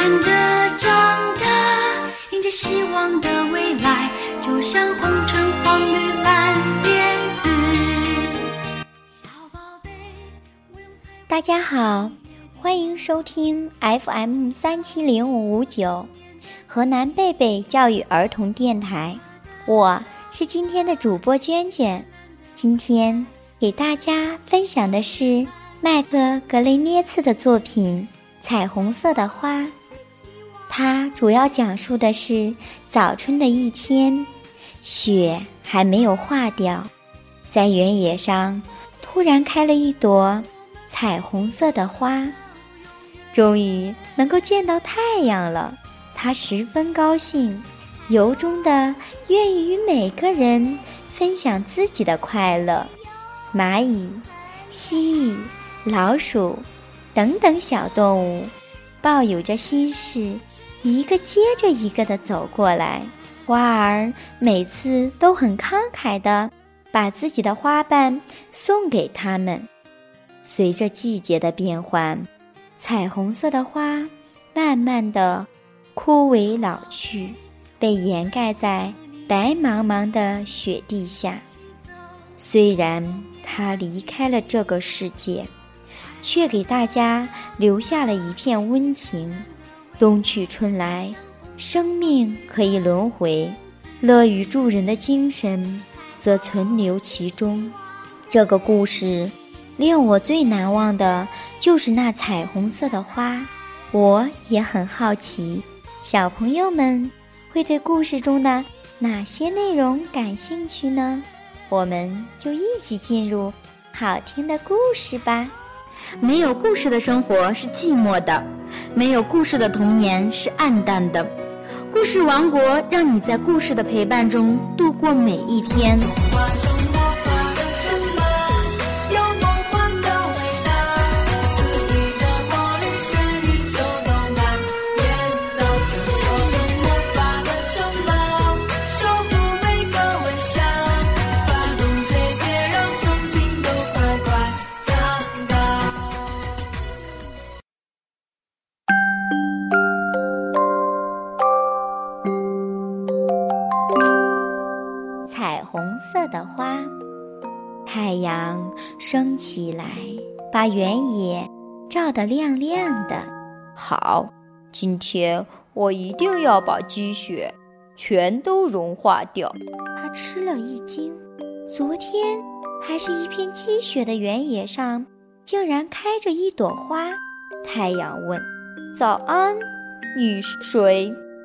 慢的长大，迎接希望的未来，就像红橙黄绿蓝靛紫。小宝贝，大家好，欢迎收听 FM 三七零五五九，河南贝贝教育儿童电台。我是今天的主播娟娟，今天给大家分享的是麦克格雷涅茨的作品《彩虹色的花》。它主要讲述的是早春的一天，雪还没有化掉，在原野上突然开了一朵彩虹色的花。终于能够见到太阳了，他十分高兴。由衷的愿意与每个人分享自己的快乐。蚂蚁、蜥蜴、老鼠等等小动物，抱有着心事，一个接着一个的走过来。花儿每次都很慷慨的把自己的花瓣送给他们。随着季节的变换，彩虹色的花慢慢的枯萎老去。被掩盖在白茫茫的雪地下。虽然他离开了这个世界，却给大家留下了一片温情。冬去春来，生命可以轮回，乐于助人的精神则存留其中。这个故事令我最难忘的就是那彩虹色的花。我也很好奇，小朋友们。会对故事中的哪些内容感兴趣呢？我们就一起进入好听的故事吧。没有故事的生活是寂寞的，没有故事的童年是暗淡的。故事王国让你在故事的陪伴中度过每一天。彩虹色的花，太阳升起来，把原野照得亮亮的。好，今天我一定要把积雪全都融化掉。他吃了一惊，昨天还是一片积雪的原野上，竟然开着一朵花。太阳问：“早安，你是谁？”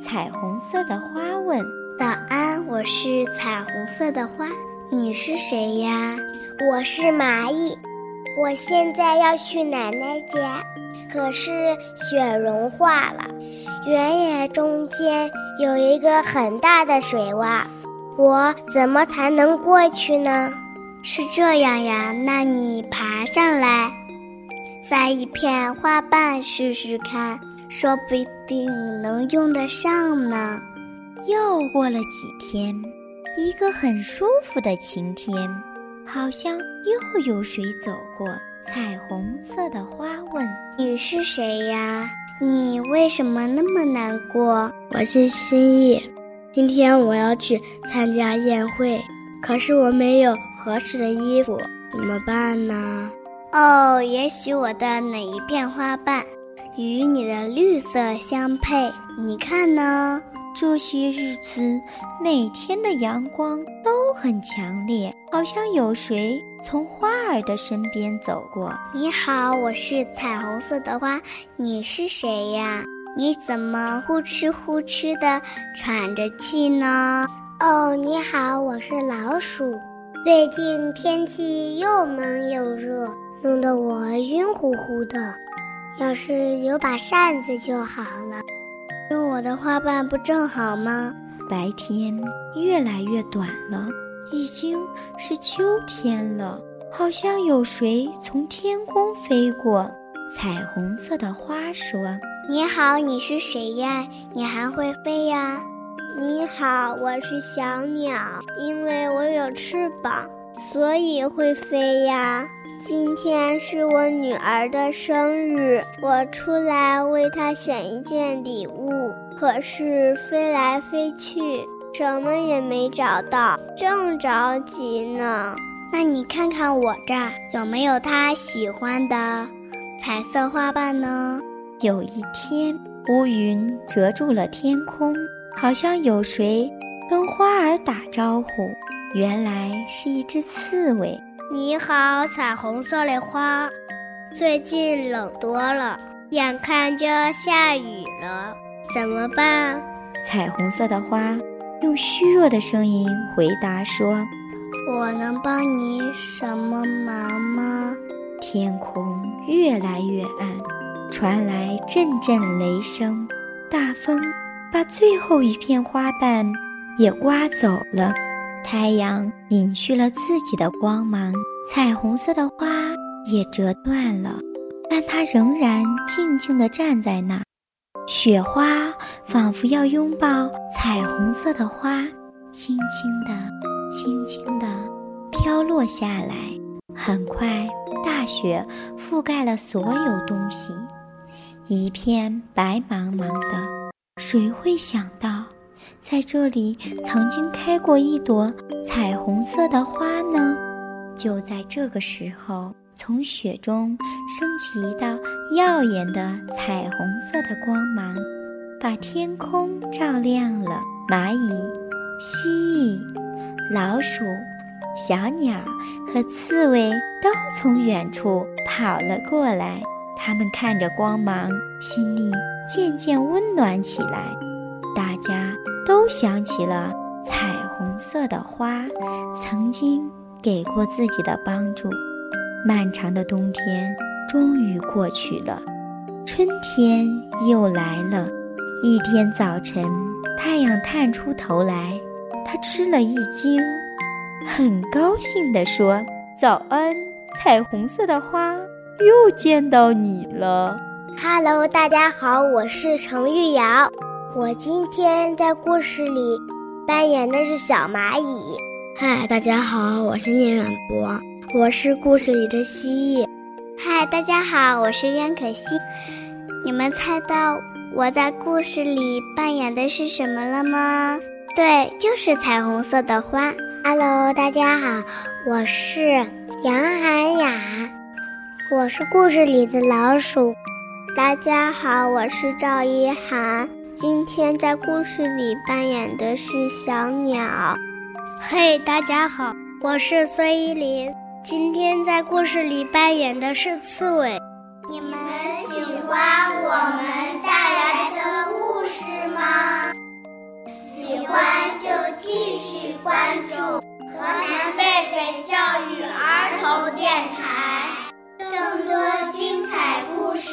彩虹色的花问：“早安，我是彩虹色的花，你是谁呀？”“我是蚂蚁，我现在要去奶奶家，可是雪融化了，原野中间有一个很大的水洼，我怎么才能过去呢？”“是这样呀，那你爬上来，摘一片花瓣试试看。”说不定能用得上呢。又过了几天，一个很舒服的晴天，好像又有谁走过。彩虹色的花问：“你是谁呀？你为什么那么难过？”我是心意，今天我要去参加宴会，可是我没有合适的衣服，怎么办呢？哦，也许我的哪一片花瓣。与你的绿色相配，你看呢？这些日子每天的阳光都很强烈，好像有谁从花儿的身边走过。你好，我是彩虹色的花，你是谁呀？你怎么呼哧呼哧的喘着气呢？哦，你好，我是老鼠。最近天气又闷又热，弄得我晕乎乎的。要是有把扇子就好了。用我的花瓣不正好吗？白天越来越短了，已经是秋天了。好像有谁从天空飞过。彩虹色的花说：“你好，你是谁呀？你还会飞呀？”“你好，我是小鸟，因为我有翅膀，所以会飞呀。”今天是我女儿的生日，我出来为她选一件礼物，可是飞来飞去，什么也没找到，正着急呢。那你看看我这儿有没有她喜欢的彩色花瓣呢？有一天，乌云遮住了天空，好像有谁跟花儿打招呼，原来是一只刺猬。你好，彩虹色的花。最近冷多了，眼看就要下雨了，怎么办？彩虹色的花用虚弱的声音回答说：“我能帮你什么忙吗？”天空越来越暗，传来阵阵雷声，大风把最后一片花瓣也刮走了。太阳隐去了自己的光芒，彩虹色的花也折断了，但它仍然静静地站在那儿。雪花仿佛要拥抱彩虹色的花，轻轻地、轻轻地飘落下来。很快，大雪覆盖了所有东西，一片白茫茫的。谁会想到？在这里曾经开过一朵彩虹色的花呢。就在这个时候，从雪中升起一道耀眼的彩虹色的光芒，把天空照亮了。蚂蚁、蜥蜴、老鼠、小鸟和刺猬都从远处跑了过来。它们看着光芒，心里渐渐温暖起来。大家。都想起了彩虹色的花曾经给过自己的帮助。漫长的冬天终于过去了，春天又来了。一天早晨，太阳探出头来，他吃了一惊，很高兴地说：“早安，彩虹色的花，又见到你了。” Hello，大家好，我是程玉瑶。我今天在故事里扮演的是小蚂蚁。嗨，大家好，我是聂远博，我是故事里的蜥蜴。嗨，大家好，我是袁可欣。你们猜到我在故事里扮演的是什么了吗？对，就是彩虹色的花。Hello，大家好，我是杨涵雅，我是故事里的老鼠。大家好，我是赵一涵。今天在故事里扮演的是小鸟。嘿，大家好，我是孙依林。今天在故事里扮演的是刺猬。你们喜欢我们带来的故事吗？喜欢就继续关注河南贝贝教育儿童电台，更多精彩故事。